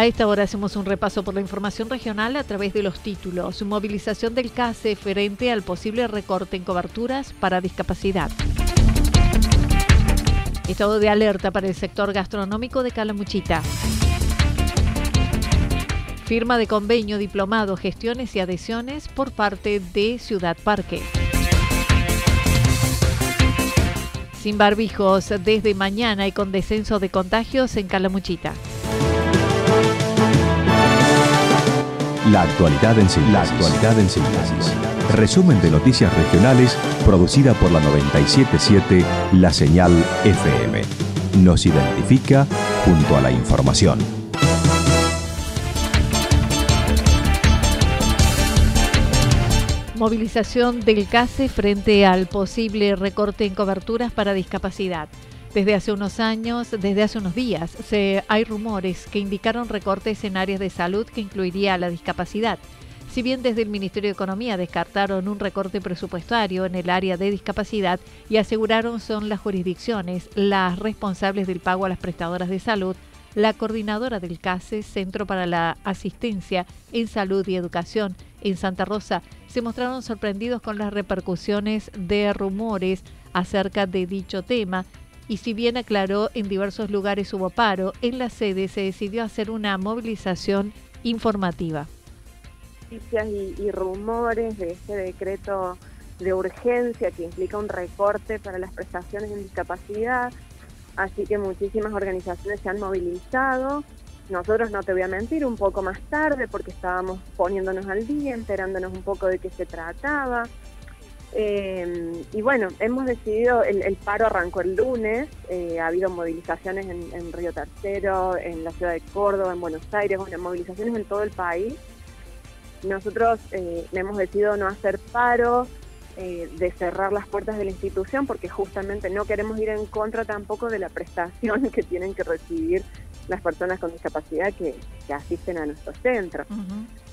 A esta hora hacemos un repaso por la información regional a través de los títulos. Movilización del CASE frente al posible recorte en coberturas para discapacidad. Estado de alerta para el sector gastronómico de Calamuchita. Firma de convenio, diplomado, gestiones y adhesiones por parte de Ciudad Parque. Sin barbijos desde mañana y con descenso de contagios en Calamuchita. La actualidad en síntesis. La actualidad en síntesis. Resumen de noticias regionales producida por la 977 La Señal FM. Nos identifica junto a la información. Movilización del CASE frente al posible recorte en coberturas para discapacidad. Desde hace unos años, desde hace unos días, se, hay rumores que indicaron recortes en áreas de salud que incluiría la discapacidad. Si bien desde el Ministerio de Economía descartaron un recorte presupuestario en el área de discapacidad y aseguraron son las jurisdicciones las responsables del pago a las prestadoras de salud, la coordinadora del CASE, Centro para la Asistencia en Salud y Educación en Santa Rosa, se mostraron sorprendidos con las repercusiones de rumores acerca de dicho tema y si bien aclaró en diversos lugares hubo paro, en la sede se decidió hacer una movilización informativa. Noticias y, rumores de este decreto de urgencia que implica un recorte para las prestaciones en discapacidad, así que muchísimas organizaciones se han movilizado. Nosotros, no te voy a mentir, un poco más tarde porque estábamos poniéndonos al día, enterándonos un poco de qué se trataba. Eh, y bueno, hemos decidido, el, paro arrancó el lunes, eh, ha habido movilizaciones en, Río Tercero, en la ciudad de Córdoba, en Buenos Aires, bueno, movilizaciones en todo el país. Nosotros eh, hemos decidido no hacer paro, de cerrar las puertas de la institución, porque justamente no queremos ir en contra tampoco de la prestación que tienen que recibir las personas con discapacidad que, asisten a nuestro centro.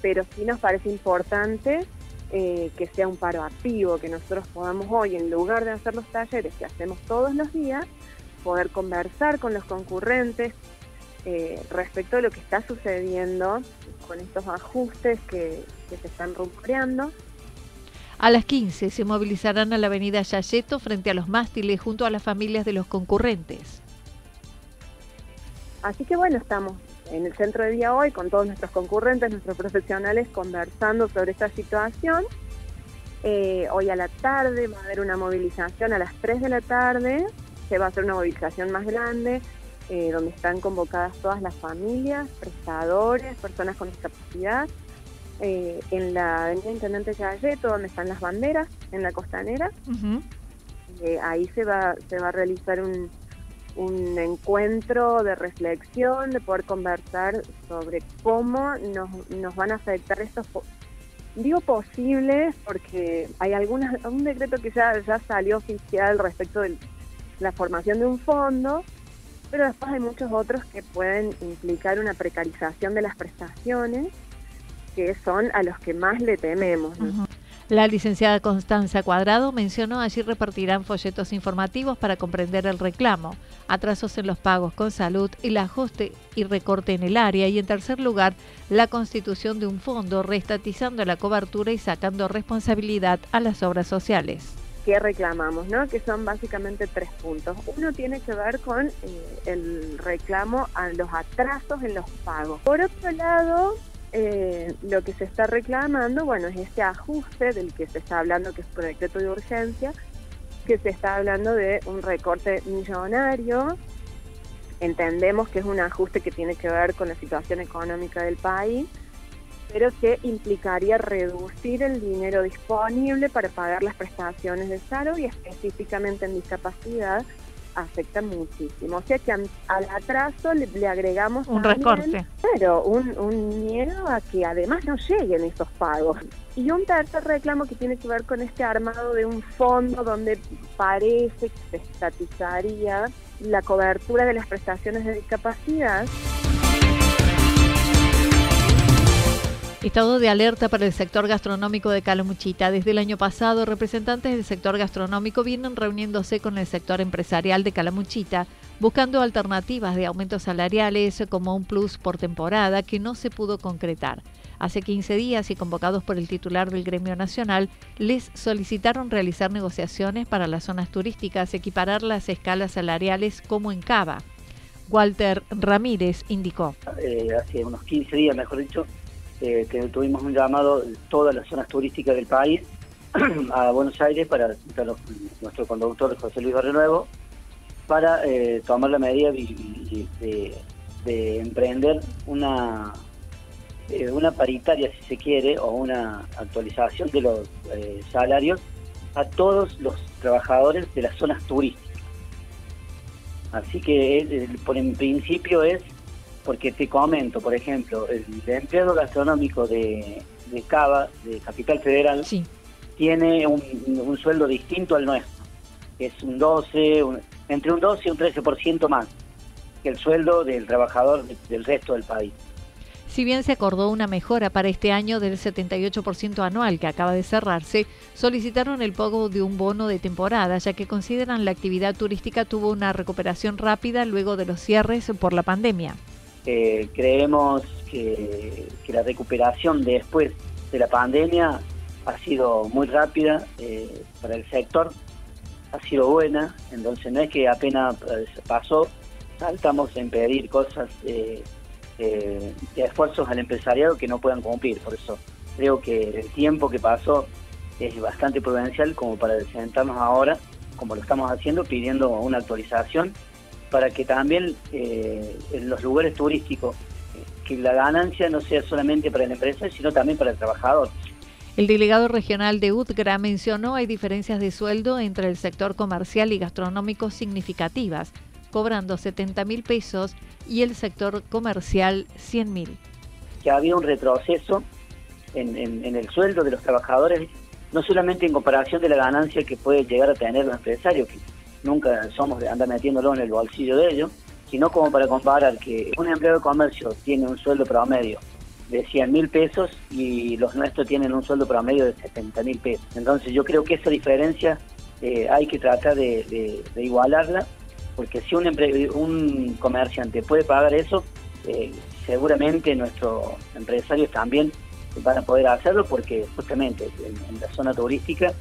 Pero sí nos parece importante eh, que sea un paro activo, que nosotros podamos hoy, en lugar de hacer los talleres que hacemos todos los días, poder conversar con los concurrentes eh, respecto a lo que está sucediendo con estos ajustes que, se están rumoreando. A las 15 se movilizarán a la avenida Yayeto frente a los mástiles junto a las familias de los concurrentes. Así que bueno, estamos en el centro de día hoy con todos nuestros concurrentes, nuestros profesionales, conversando sobre esta situación. Eh, hoy a la tarde va a haber una movilización a las 3 de la tarde, se va a hacer una movilización más grande, eh, donde están convocadas todas las familias, prestadores, personas con discapacidad, eh, en la Avenida Intendente Galleto, donde están las banderas, en la costanera. ahí se va, se va a realizar un, un encuentro de reflexión, de poder conversar sobre cómo nos, nos van a afectar estos... Digo posibles porque hay algunas, un decreto que ya, ya salió oficial respecto de la formación de un fondo, pero después hay muchos otros que pueden implicar una precarización de las prestaciones, que son a los que más le tememos. La licenciada Constanza Cuadrado mencionó allí repartirán folletos informativos para comprender el reclamo, atrasos en los pagos con salud, el ajuste y recorte en el área y en tercer lugar la constitución de un fondo reestatizando la cobertura y sacando responsabilidad a las obras sociales. ¿Qué reclamamos? ¿no? Que son básicamente tres puntos. Uno tiene que ver con eh, el reclamo a los atrasos en los pagos. Por otro lado, eh, lo que se está reclamando, bueno, es este ajuste del que se está hablando, que es por decreto de urgencia, que se está hablando de un recorte millonario. Entendemos que es un ajuste que tiene que ver con la situación económica del país, pero que implicaría reducir el dinero disponible para pagar las prestaciones de salud y específicamente en discapacidad afecta muchísimo. O sea que al atraso le, agregamos un recorte. Pero un, un miedo a que además no lleguen esos pagos. Y un tercer reclamo que tiene que ver con este armado de un fondo donde parece que se estatizaría la cobertura de las prestaciones de discapacidad. Estado de alerta para el sector gastronómico de Calamuchita. Desde el año pasado, representantes del sector gastronómico vienen reuniéndose con el sector empresarial de Calamuchita, buscando alternativas de aumentos salariales como un plus por temporada que no se pudo concretar. Hace 15 días y convocados por el titular del gremio nacional, les solicitaron realizar negociaciones para las zonas turísticas, equiparar las escalas salariales como en Cava. Walter Ramírez indicó. Eh, hace unos 15 días, mejor dicho, eh, que tuvimos un llamado de todas las zonas turísticas del país a Buenos Aires para nuestro conductor José Luis Barrenuevo para eh, tomar la medida de, emprender una eh, una paritaria si se quiere o una actualización de los salarios a todos los trabajadores de las zonas turísticas. Así que por en principio es porque te comento, por ejemplo, el, empleado gastronómico de, Cava, de Capital Federal, tiene un, sueldo distinto al nuestro, es un 12, entre un 12 y un 13% más que el sueldo del trabajador del resto del país. Si bien se acordó una mejora para este año del 78% anual que acaba de cerrarse, solicitaron el pago de un bono de temporada, ya que consideran la actividad turística tuvo una recuperación rápida luego de los cierres por la pandemia. Eh, creemos que, la recuperación después de la pandemia ha sido muy rápida eh, para el sector, ha sido buena, entonces no es que apenas pasó, saltamos en pedir cosas eh, de esfuerzos al empresariado que no puedan cumplir, por eso creo que el tiempo que pasó es bastante prudencial como para sentarnos ahora, como lo estamos haciendo, pidiendo una actualización para que también eh, en los lugares turísticos, que la ganancia no sea solamente para la empresa, sino también para el trabajador. El delegado regional de UTGRA mencionó hay diferencias de sueldo entre el sector comercial y gastronómico significativas, cobrando 70 mil pesos y el sector comercial 100 mil. Que había un retroceso en, en, el sueldo de los trabajadores, no solamente en comparación de la ganancia que puede llegar a tener los empresarios, que nunca somos de andar metiéndolo en el bolsillo de ellos, sino como para comparar que un empleado de comercio tiene un sueldo promedio de 100 mil pesos y los nuestros tienen un sueldo promedio de 70 mil pesos. Entonces yo creo que esa diferencia eh, hay que tratar de, igualarla, porque si un, un comerciante puede pagar eso, eh, seguramente nuestros empresarios también van a poder hacerlo, porque justamente en la zona turística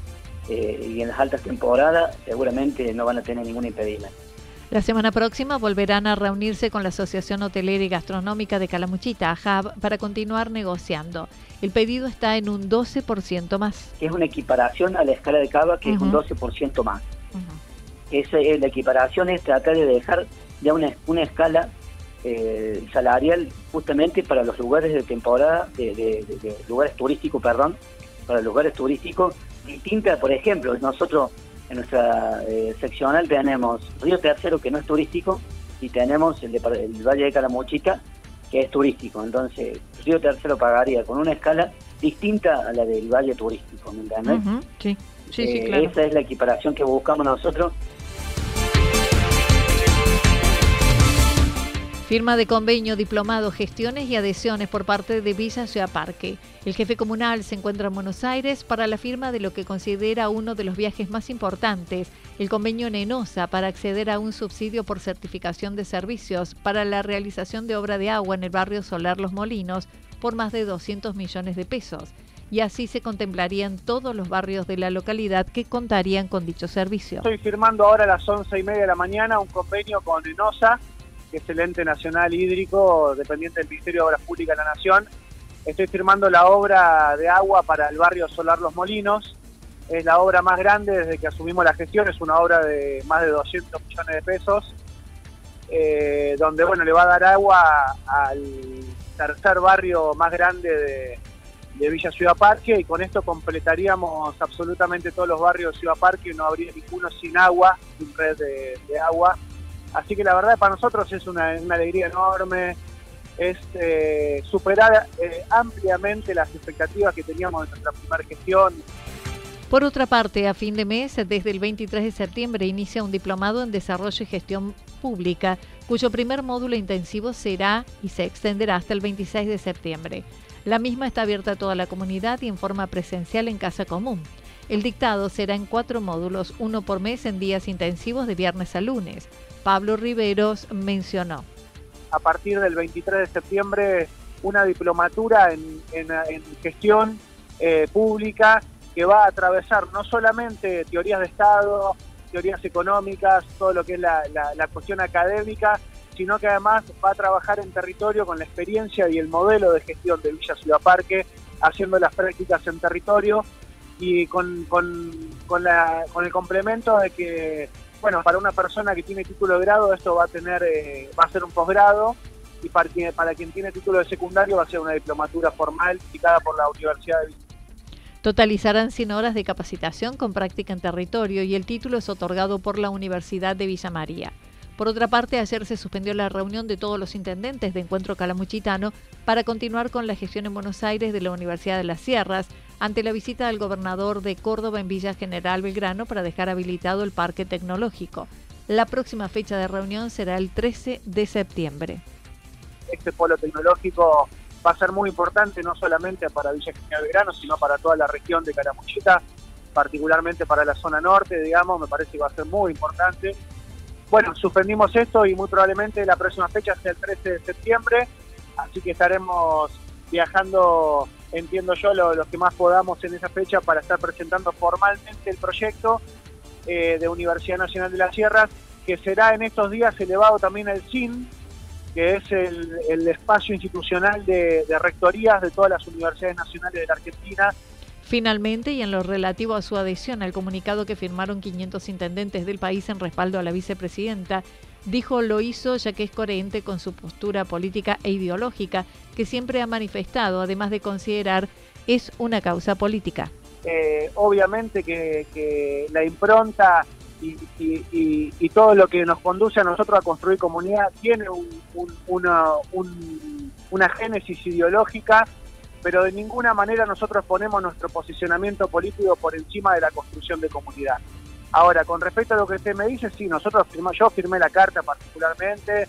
eh, y en las altas temporadas seguramente no van a tener ningún impedimento. La semana próxima volverán a reunirse con la Asociación Hotelera y Gastronómica de Calamuchita, AJAB, para continuar negociando. El pedido está en un 12% más. Es una equiparación a la escala de Cava, que es un 12% más. Esa, es, la equiparación es tratar de dejar ya una, una escala eh, salarial justamente para los lugares de temporada, de, de lugares turísticos, perdón, para los lugares turísticos distinta, por ejemplo, nosotros en nuestra eh, seccional tenemos Río Tercero, que no es turístico, y tenemos el, Valle de Calamuchita, que es turístico. Entonces, Río Tercero pagaría con una escala distinta a la del Valle Turístico, ¿me entiendes? Sí, sí, sí, eh, claro. Esa es la equiparación que buscamos nosotros Firma de convenio, diplomado, gestiones y adhesiones por parte de Villa Ciudad Parque. El jefe comunal se encuentra en Buenos Aires para la firma de lo que considera uno de los viajes más importantes, el convenio Nenosa, para acceder a un subsidio por certificación de servicios para la realización de obra de agua en el barrio Solar Los Molinos por más de 200 millones de pesos. Y así se contemplarían todos los barrios de la localidad que contarían con dicho servicio. Estoy firmando ahora a las 11 y media de la mañana un convenio con Nenosa que es el ente nacional hídrico dependiente del Ministerio de Obras Públicas de la Nación. Estoy firmando la obra de agua para el barrio Solar Los Molinos. Es la obra más grande desde que asumimos la gestión, es una obra de más de 200 millones de pesos, eh, donde bueno le va a dar agua al tercer barrio más grande de, Villa Ciudad Parque y con esto completaríamos absolutamente todos los barrios de Ciudad Parque, no habría ninguno sin agua, sin red de agua Así que la verdad para nosotros es una, alegría enorme, es eh, superar eh, ampliamente las expectativas que teníamos en nuestra primera gestión. Por otra parte, a fin de mes, desde el 23 de septiembre, inicia un diplomado en Desarrollo y Gestión Pública, cuyo primer módulo intensivo será y se extenderá hasta el 26 de septiembre. La misma está abierta a toda la comunidad y en forma presencial en Casa Común. El dictado será en cuatro módulos, uno por mes en días intensivos de viernes a lunes. Pablo Riveros mencionó. A partir del 23 de septiembre, una diplomatura en, gestión eh, pública que va a atravesar no solamente teorías de Estado, teorías económicas, todo lo que es la, cuestión académica, sino que además va a trabajar en territorio con la experiencia y el modelo de gestión de Villa Ciudad Parque, haciendo las prácticas en territorio y con, el complemento de que bueno, para una persona que tiene título de grado esto va a tener, eh, va a ser un posgrado y para quien, para quien tiene título de secundario va a ser una diplomatura formal indicada por la Universidad de Totalizarán 100 horas de capacitación con práctica en territorio y el título es otorgado por la Universidad de Villa María. Por otra parte, ayer se suspendió la reunión de todos los intendentes de Encuentro Calamuchitano para continuar con la gestión en Buenos Aires de la Universidad de las Sierras, ante la visita del gobernador de Córdoba en Villa General Belgrano para dejar habilitado el parque tecnológico. La próxima fecha de reunión será el 13 de septiembre. Este polo tecnológico va a ser muy importante no solamente para Villa General Belgrano, sino para toda la región de Caramuchita, particularmente para la zona norte, digamos, me parece que va a ser muy importante. Bueno, suspendimos esto y muy probablemente la próxima fecha sea el 13 de septiembre, así que estaremos viajando entiendo yo, lo, que más podamos en esa fecha para estar presentando formalmente el proyecto eh, de Universidad Nacional de las Sierras, que será en estos días elevado también al CIN, que es el, espacio institucional de rectorías de todas las universidades nacionales de la Argentina, Finalmente, y en lo relativo a su adhesión al comunicado que firmaron 500 intendentes del país en respaldo a la vicepresidenta, dijo lo hizo ya que es coherente con su postura política e ideológica que siempre ha manifestado, además de considerar es una causa política. Eh, obviamente que, la impronta y, todo lo que nos conduce a nosotros a construir comunidad tiene una, una génesis ideológica, pero de ninguna manera nosotros ponemos nuestro posicionamiento político por encima de la construcción de comunidad. Ahora, con respecto a lo que usted me dice, sí, nosotros firmamos, yo firmé la carta particularmente,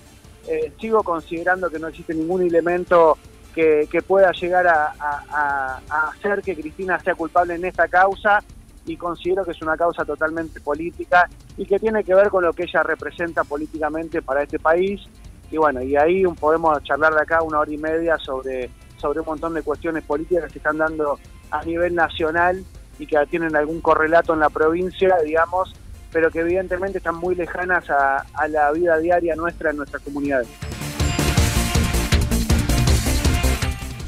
eh, sigo considerando que no existe ningún elemento que, pueda llegar a, hacer que Cristina sea culpable en esta causa y considero que es una causa totalmente política y que tiene que ver con lo que ella representa políticamente para este país. Y bueno, y ahí podemos charlar de acá una hora y media sobre, sobre un montón de cuestiones políticas que están dando a nivel nacional y que tienen algún correlato en la provincia, digamos, pero que evidentemente están muy lejanas a, la vida diaria nuestra en nuestras comunidades.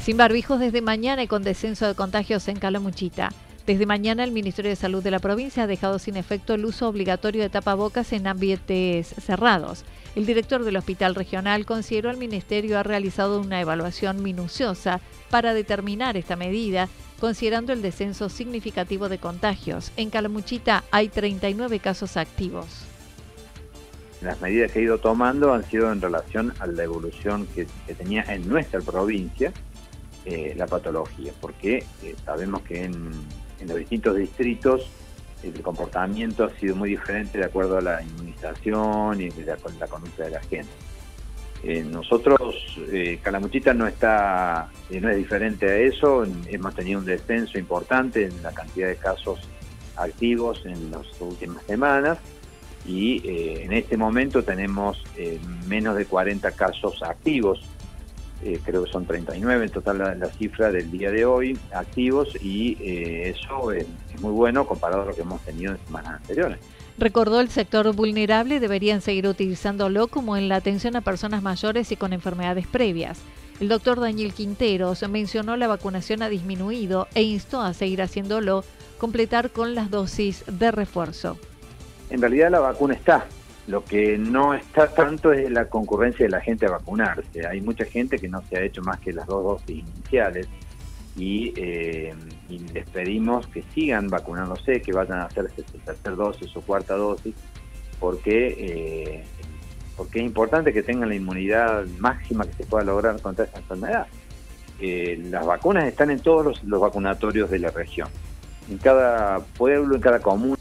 Sin barbijos desde mañana y con descenso de contagios en Calamuchita. Desde mañana el Ministerio de Salud de la provincia ha dejado sin efecto el uso obligatorio de tapabocas en ambientes cerrados. El director del Hospital Regional consideró el Ministerio ha realizado una evaluación minuciosa para determinar esta medida considerando el descenso significativo de contagios. En Calamuchita hay 39 casos activos. Las medidas que he ido tomando han sido en relación a la evolución que, tenía en nuestra provincia eh, la patología, porque eh, sabemos que en, los distintos distritos el comportamiento ha sido muy diferente de acuerdo a la inmunización y la, la conducta de la gente. Eh, nosotros, eh, Calamuchita no está, no es diferente a eso, hemos tenido un descenso importante en la cantidad de casos activos en las últimas semanas y en este momento tenemos menos de 40 casos activos eh, creo que son 39 en total la, cifra del día de hoy activos y eh, eso es, muy bueno comparado a lo que hemos tenido en semanas anteriores. Recordó el sector vulnerable deberían seguir utilizándolo como en la atención a personas mayores y con enfermedades previas. El doctor Daniel Quinteros mencionó la vacunación ha disminuido e instó a seguir haciéndolo, completar con las dosis de refuerzo. En realidad la vacuna está, lo que no está tanto es la concurrencia de la gente a vacunarse. Hay mucha gente que no se ha hecho más que las dos dosis iniciales y, eh, les pedimos que sigan vacunándose, que vayan a hacerse su tercera dosis o cuarta dosis, porque, eh, porque es importante que tengan la inmunidad máxima que se pueda lograr contra esta enfermedad. Eh, las vacunas están en todos los, los vacunatorios de la región. En cada pueblo, en cada comuna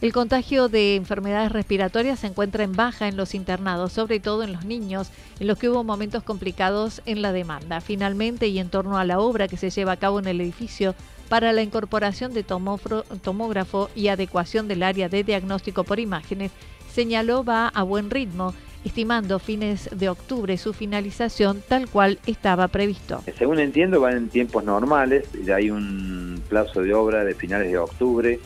el contagio de enfermedades respiratorias se encuentra en baja en los internados, sobre todo en los niños, en los que hubo momentos complicados en la demanda. Finalmente, y en torno a la obra que se lleva a cabo en el edificio para la incorporación de tomógrafo y adecuación del área de diagnóstico por imágenes, señaló va a buen ritmo estimando fines de octubre su finalización tal cual estaba previsto. Según entiendo, van en tiempos normales, hay un plazo de obra de finales de octubre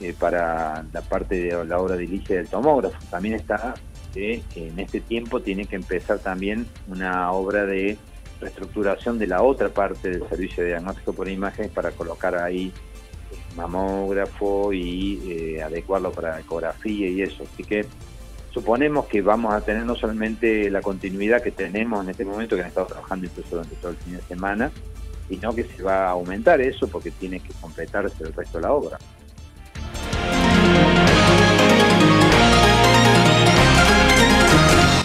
eh, para la parte de la obra de inicio del tomógrafo. También está que en este tiempo tiene que empezar también una obra de reestructuración de la otra parte del servicio de diagnóstico por imágenes para colocar ahí mamógrafo y eh, adecuarlo para ecografía y eso. Así que suponemos que vamos a tener no solamente la continuidad que tenemos en este momento, que han estado trabajando incluso durante todo el fin de semana, sino que se va a aumentar eso porque tiene que completarse el resto de la obra.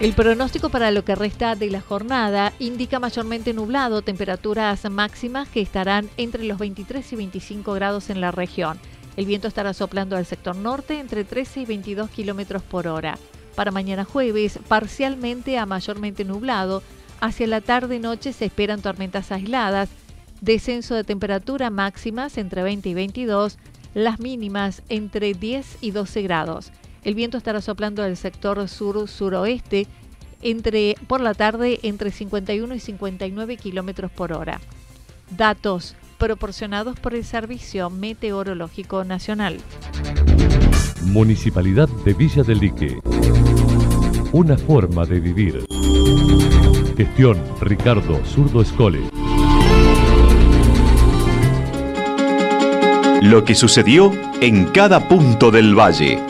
El pronóstico para lo que resta de la jornada indica mayormente nublado, temperaturas máximas que estarán entre los 23 y 25 grados en la región. El viento estará soplando al sector norte entre 13 y 22 kilómetros por hora. Para mañana jueves, parcialmente a mayormente nublado. Hacia la tarde-noche se esperan tormentas aisladas. Descenso de temperatura máximas entre 20 y 22, las mínimas entre 10 y 12 grados. El viento estará soplando del sector sur-suroeste entre, por la tarde entre 51 y 59 kilómetros por hora. Datos proporcionados por el Servicio Meteorológico Nacional. Municipalidad de Villa del Lique. Una forma de vivir. Gestión Ricardo Zurdo Escole. Lo que sucedió en cada punto del valle.